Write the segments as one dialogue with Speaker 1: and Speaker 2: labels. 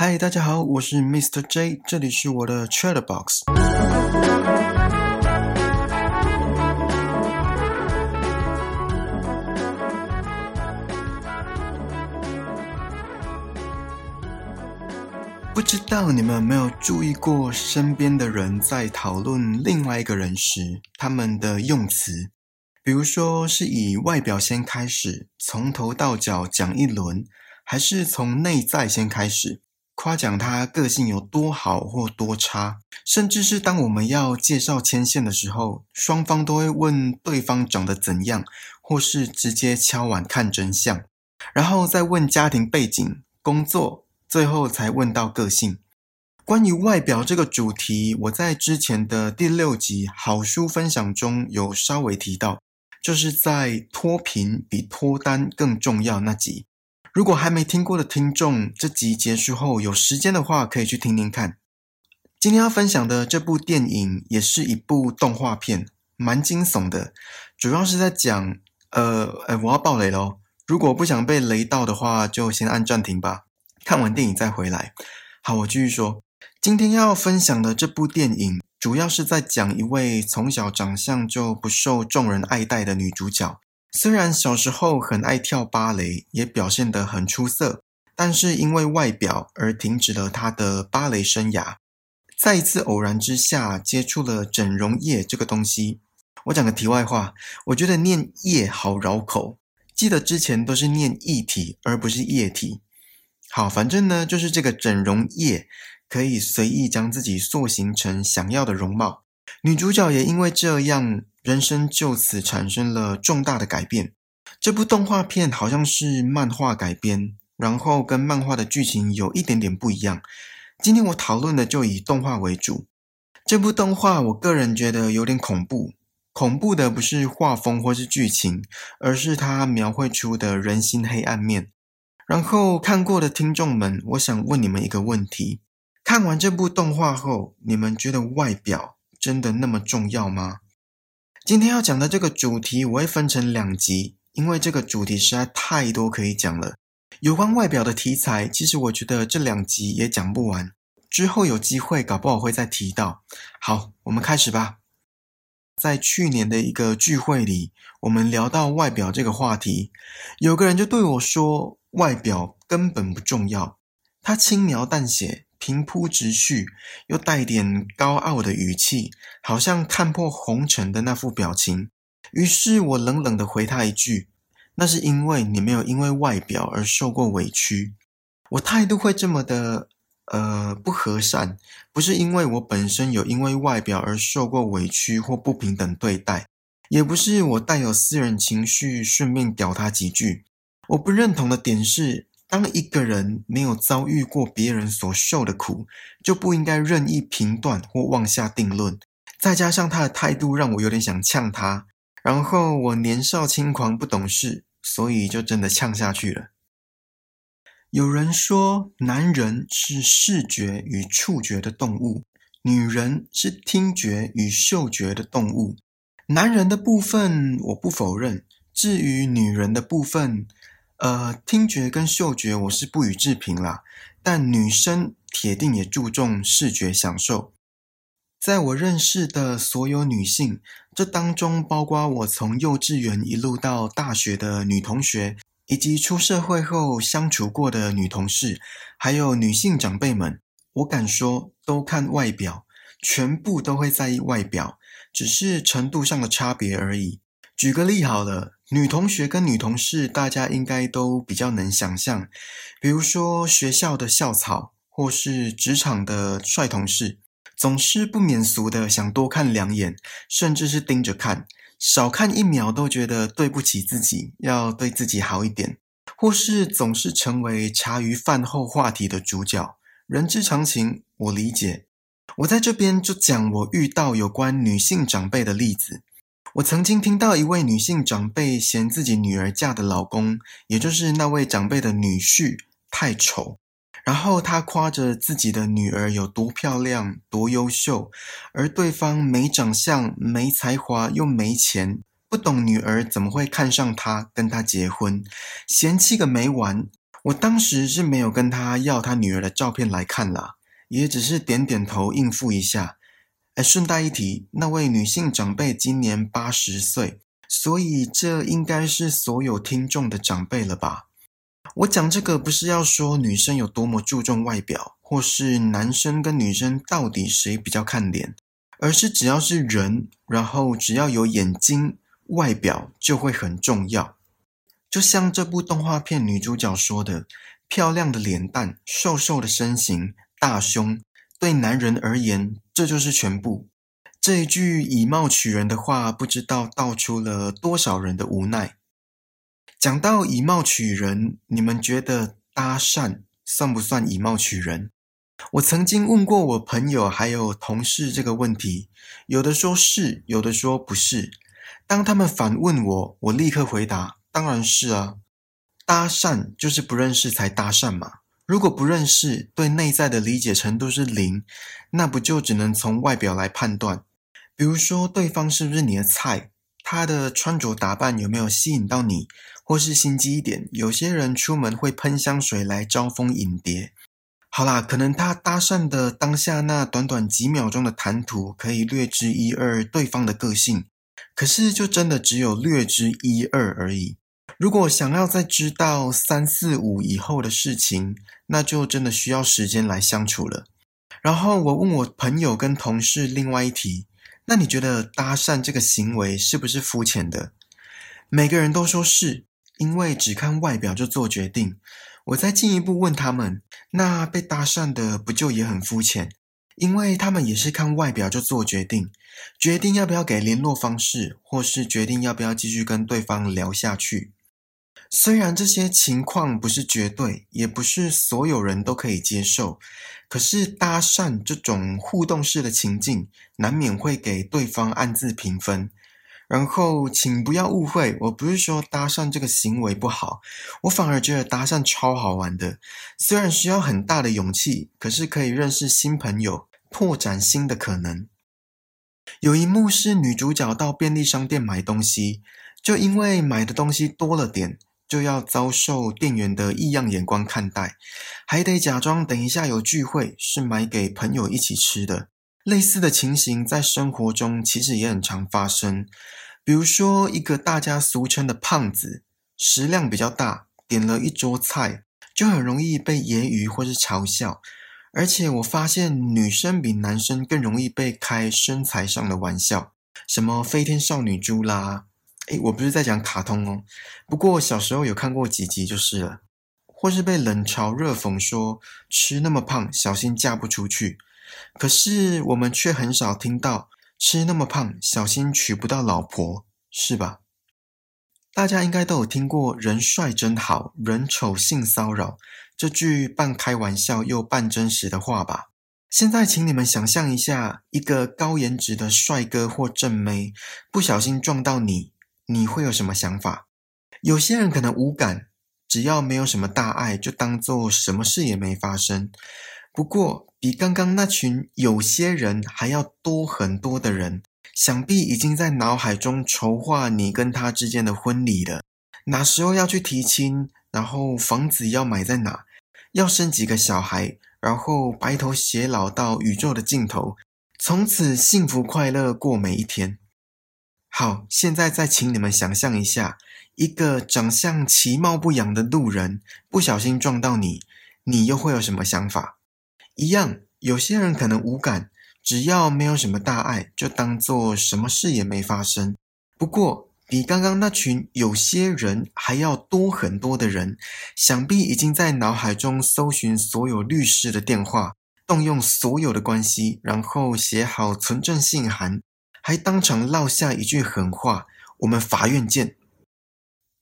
Speaker 1: 嗨，大家好，我是 Mr. J，这里是我的 Chat Box。不知道你们有没有注意过，身边的人在讨论另外一个人时，他们的用词，比如说是以外表先开始，从头到脚讲一轮，还是从内在先开始？夸奖他个性有多好或多差，甚至是当我们要介绍牵线的时候，双方都会问对方长得怎样，或是直接敲碗看真相，然后再问家庭背景、工作，最后才问到个性。关于外表这个主题，我在之前的第六集好书分享中有稍微提到，就是在脱贫比脱单更重要那集。如果还没听过的听众，这集结束后有时间的话，可以去听听看。今天要分享的这部电影也是一部动画片，蛮惊悚的，主要是在讲……呃，呃，我要爆雷喽！如果不想被雷到的话，就先按暂停吧，看完电影再回来。好，我继续说，今天要分享的这部电影，主要是在讲一位从小长相就不受众人爱戴的女主角。虽然小时候很爱跳芭蕾，也表现得很出色，但是因为外表而停止了她的芭蕾生涯。在一次偶然之下，接触了整容液这个东西。我讲个题外话，我觉得念液好绕口，记得之前都是念液体而不是液体。好，反正呢，就是这个整容液可以随意将自己塑形成想要的容貌。女主角也因为这样。人生就此产生了重大的改变。这部动画片好像是漫画改编，然后跟漫画的剧情有一点点不一样。今天我讨论的就以动画为主。这部动画我个人觉得有点恐怖，恐怖的不是画风或是剧情，而是它描绘出的人心黑暗面。然后看过的听众们，我想问你们一个问题：看完这部动画后，你们觉得外表真的那么重要吗？今天要讲的这个主题，我会分成两集，因为这个主题实在太多可以讲了。有关外表的题材，其实我觉得这两集也讲不完，之后有机会搞不好会再提到。好，我们开始吧。在去年的一个聚会里，我们聊到外表这个话题，有个人就对我说：“外表根本不重要。”他轻描淡写。平铺直叙，又带点高傲的语气，好像看破红尘的那副表情。于是我冷冷的回他一句：“那是因为你没有因为外表而受过委屈。”我态度会这么的，呃，不和善，不是因为我本身有因为外表而受过委屈或不平等对待，也不是我带有私人情绪顺便屌他几句。我不认同的点是。当一个人没有遭遇过别人所受的苦，就不应该任意评断或妄下定论。再加上他的态度让我有点想呛他，然后我年少轻狂不懂事，所以就真的呛下去了。有人说，男人是视觉与触觉的动物，女人是听觉与嗅觉的动物。男人的部分我不否认，至于女人的部分。呃，听觉跟嗅觉我是不予置评啦，但女生铁定也注重视觉享受。在我认识的所有女性，这当中包括我从幼稚园一路到大学的女同学，以及出社会后相处过的女同事，还有女性长辈们，我敢说都看外表，全部都会在意外表，只是程度上的差别而已。举个例好了。女同学跟女同事，大家应该都比较能想象，比如说学校的校草，或是职场的帅同事，总是不免俗的想多看两眼，甚至是盯着看，少看一秒都觉得对不起自己，要对自己好一点，或是总是成为茶余饭后话题的主角，人之常情，我理解。我在这边就讲我遇到有关女性长辈的例子。我曾经听到一位女性长辈嫌自己女儿嫁的老公，也就是那位长辈的女婿太丑，然后她夸着自己的女儿有多漂亮、多优秀，而对方没长相、没才华又没钱，不懂女儿怎么会看上他跟他结婚，嫌弃个没完。我当时是没有跟他要他女儿的照片来看啦，也只是点点头应付一下。哎，顺带一提，那位女性长辈今年八十岁，所以这应该是所有听众的长辈了吧？我讲这个不是要说女生有多么注重外表，或是男生跟女生到底谁比较看脸，而是只要是人，然后只要有眼睛，外表就会很重要。就像这部动画片女主角说的：“漂亮的脸蛋，瘦瘦的身形，大胸，对男人而言，这就是全部。”这一句以貌取人的话，不知道道出了多少人的无奈。讲到以貌取人，你们觉得搭讪算不算以貌取人？我曾经问过我朋友还有同事这个问题，有的说是，有的说不是。当他们反问我，我立刻回答。当然是啊，搭讪就是不认识才搭讪嘛。如果不认识，对内在的理解程度是零，那不就只能从外表来判断？比如说对方是不是你的菜，他的穿着打扮有没有吸引到你，或是心机一点，有些人出门会喷香水来招蜂引蝶。好啦，可能他搭讪的当下那短短几秒钟的谈吐，可以略知一二对方的个性，可是就真的只有略知一二而已。如果想要再知道三四五以后的事情，那就真的需要时间来相处了。然后我问我朋友跟同事另外一题，那你觉得搭讪这个行为是不是肤浅的？每个人都说是，因为只看外表就做决定。我再进一步问他们，那被搭讪的不就也很肤浅？因为他们也是看外表就做决定，决定要不要给联络方式，或是决定要不要继续跟对方聊下去。虽然这些情况不是绝对，也不是所有人都可以接受，可是搭讪这种互动式的情境，难免会给对方暗自评分。然后，请不要误会，我不是说搭讪这个行为不好，我反而觉得搭讪超好玩的。虽然需要很大的勇气，可是可以认识新朋友，拓展新的可能。有一幕是女主角到便利商店买东西，就因为买的东西多了点。就要遭受店员的异样眼光看待，还得假装等一下有聚会，是买给朋友一起吃的。类似的情形在生活中其实也很常发生。比如说，一个大家俗称的胖子，食量比较大，点了一桌菜，就很容易被揶揄或是嘲笑。而且我发现，女生比男生更容易被开身材上的玩笑，什么飞天少女猪啦。诶，我不是在讲卡通哦，不过小时候有看过几集就是了，或是被冷嘲热讽说吃那么胖，小心嫁不出去。可是我们却很少听到吃那么胖，小心娶不到老婆，是吧？大家应该都有听过“人帅真好人丑性骚扰”这句半开玩笑又半真实的话吧？现在，请你们想象一下，一个高颜值的帅哥或正妹不小心撞到你。你会有什么想法？有些人可能无感，只要没有什么大碍，就当做什么事也没发生。不过，比刚刚那群有些人还要多很多的人，想必已经在脑海中筹划你跟他之间的婚礼了。哪时候要去提亲？然后房子要买在哪？要生几个小孩？然后白头偕老到宇宙的尽头，从此幸福快乐过每一天。好，现在再请你们想象一下，一个长相其貌不扬的路人不小心撞到你，你又会有什么想法？一样，有些人可能无感，只要没有什么大碍，就当做什么事也没发生。不过，比刚刚那群有些人还要多很多的人，想必已经在脑海中搜寻所有律师的电话，动用所有的关系，然后写好存证信函。还当场撂下一句狠话：“我们法院见。”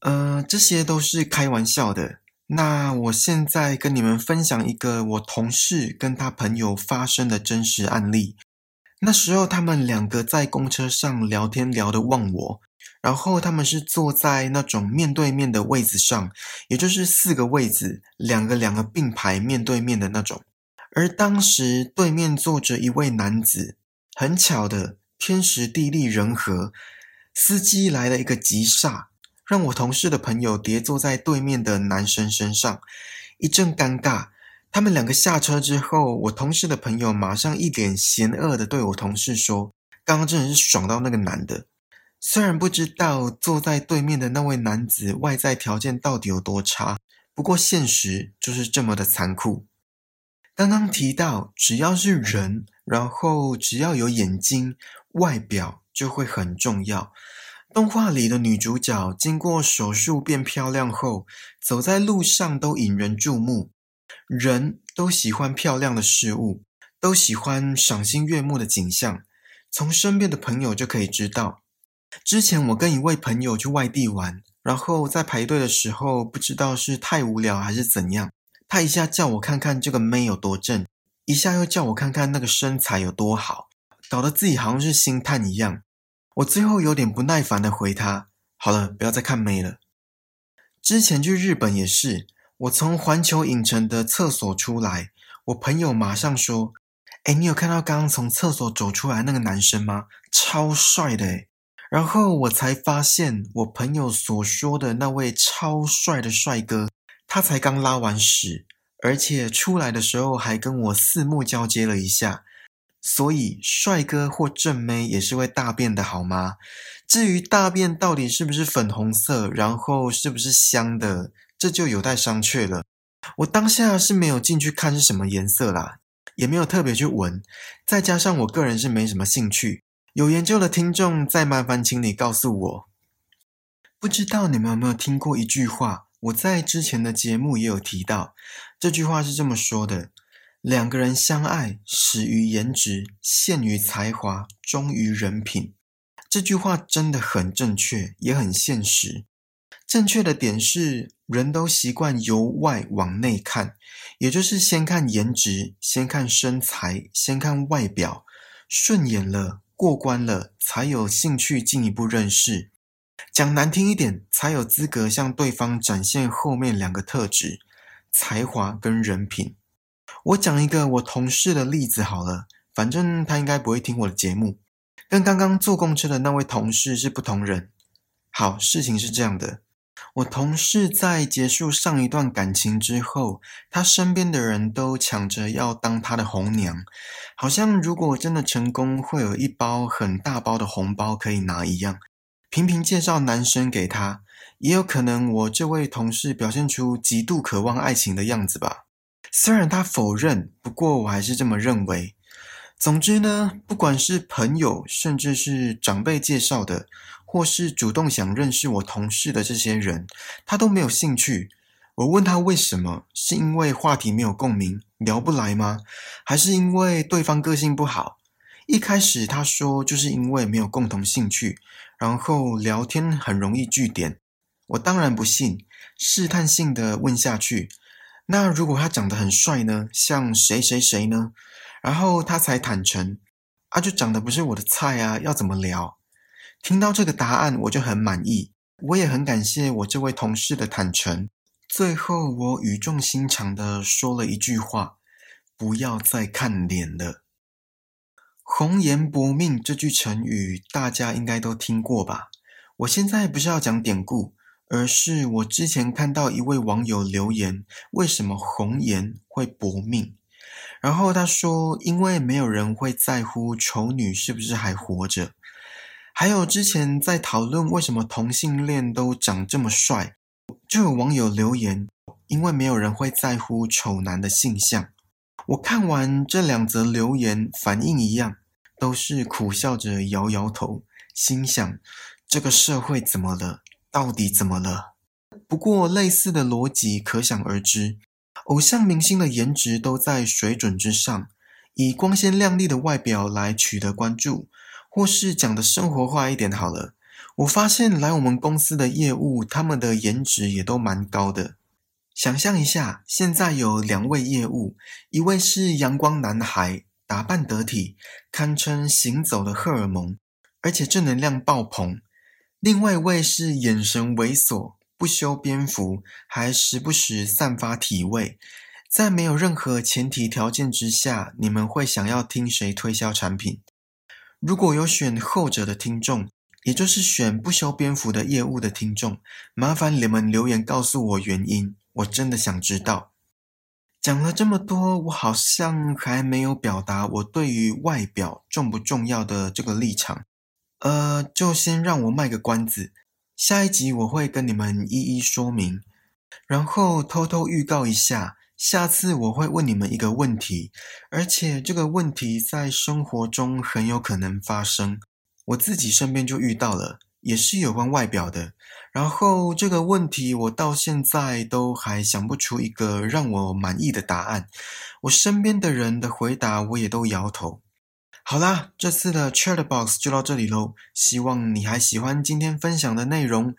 Speaker 1: 呃，这些都是开玩笑的。那我现在跟你们分享一个我同事跟他朋友发生的真实案例。那时候他们两个在公车上聊天，聊得忘我。然后他们是坐在那种面对面的位子上，也就是四个位子，两个两个并排面对面的那种。而当时对面坐着一位男子，很巧的。天时地利人和，司机来了一个急刹，让我同事的朋友叠坐在对面的男生身上，一阵尴尬。他们两个下车之后，我同事的朋友马上一脸嫌恶的对我同事说：“刚刚真的是爽到那个男的。”虽然不知道坐在对面的那位男子外在条件到底有多差，不过现实就是这么的残酷。刚刚提到，只要是人，然后只要有眼睛，外表就会很重要。动画里的女主角经过手术变漂亮后，走在路上都引人注目。人都喜欢漂亮的事物，都喜欢赏心悦目的景象。从身边的朋友就可以知道。之前我跟一位朋友去外地玩，然后在排队的时候，不知道是太无聊还是怎样，他一下叫我看看这个妹有多正，一下又叫我看看那个身材有多好，搞得自己好像是星探一样。我最后有点不耐烦的回他：“好了，不要再看妹了。”之前去日本也是。我从环球影城的厕所出来，我朋友马上说：“哎，你有看到刚刚从厕所走出来那个男生吗？超帅的！”诶然后我才发现，我朋友所说的那位超帅的帅哥，他才刚拉完屎，而且出来的时候还跟我四目交接了一下。所以，帅哥或正妹也是会大便的，好吗？至于大便到底是不是粉红色，然后是不是香的？这就有待商榷了。我当下是没有进去看是什么颜色啦，也没有特别去闻。再加上我个人是没什么兴趣。有研究的听众，再麻烦请你告诉我。不知道你们有没有听过一句话？我在之前的节目也有提到。这句话是这么说的：两个人相爱，始于颜值，陷于才华，忠于人品。这句话真的很正确，也很现实。正确的点是，人都习惯由外往内看，也就是先看颜值，先看身材，先看外表，顺眼了，过关了，才有兴趣进一步认识。讲难听一点，才有资格向对方展现后面两个特质：才华跟人品。我讲一个我同事的例子好了，反正他应该不会听我的节目，跟刚刚坐公车的那位同事是不同人。好，事情是这样的。我同事在结束上一段感情之后，他身边的人都抢着要当他的红娘，好像如果真的成功，会有一包很大包的红包可以拿一样，频频介绍男生给他。也有可能我这位同事表现出极度渴望爱情的样子吧，虽然他否认，不过我还是这么认为。总之呢，不管是朋友，甚至是长辈介绍的。或是主动想认识我同事的这些人，他都没有兴趣。我问他为什么，是因为话题没有共鸣，聊不来吗？还是因为对方个性不好？一开始他说就是因为没有共同兴趣，然后聊天很容易据点。我当然不信，试探性的问下去。那如果他长得很帅呢？像谁谁谁呢？然后他才坦诚，啊，就长得不是我的菜啊，要怎么聊？听到这个答案，我就很满意。我也很感谢我这位同事的坦诚。最后，我语重心长的说了一句话：“不要再看脸了。”“红颜薄命”这句成语，大家应该都听过吧？我现在不是要讲典故，而是我之前看到一位网友留言：“为什么红颜会薄命？”然后他说：“因为没有人会在乎丑女是不是还活着。”还有之前在讨论为什么同性恋都长这么帅，就有网友留言，因为没有人会在乎丑男的性向。我看完这两则留言，反应一样，都是苦笑着摇摇头，心想这个社会怎么了？到底怎么了？不过类似的逻辑可想而知，偶像明星的颜值都在水准之上，以光鲜亮丽的外表来取得关注。或是讲的生活化一点好了，我发现来我们公司的业务，他们的颜值也都蛮高的。想象一下，现在有两位业务，一位是阳光男孩，打扮得体，堪称行走的荷尔蒙，而且正能量爆棚；另外一位是眼神猥琐，不修边幅，还时不时散发体味。在没有任何前提条件之下，你们会想要听谁推销产品？如果有选后者的听众，也就是选不修边幅的业务的听众，麻烦你们留言告诉我原因，我真的想知道。讲了这么多，我好像还没有表达我对于外表重不重要的这个立场。呃，就先让我卖个关子，下一集我会跟你们一一说明。然后偷偷预告一下，下次我会问你们一个问题，而且这个问题在生活中很有可能发生。我自己身边就遇到了，也是有关外表的。然后这个问题我到现在都还想不出一个让我满意的答案。我身边的人的回答我也都摇头。好啦，这次的 Chat Box 就到这里喽。希望你还喜欢今天分享的内容，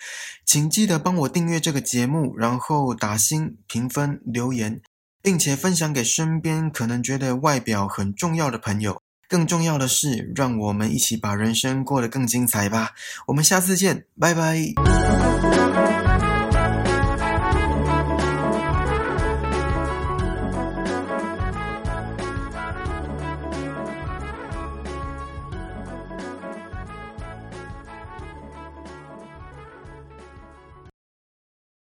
Speaker 1: 请记得帮我订阅这个节目，然后打星、评分、留言，并且分享给身边可能觉得外表很重要的朋友。更重要的是，让我们一起把人生过得更精彩吧！我们下次见，拜拜。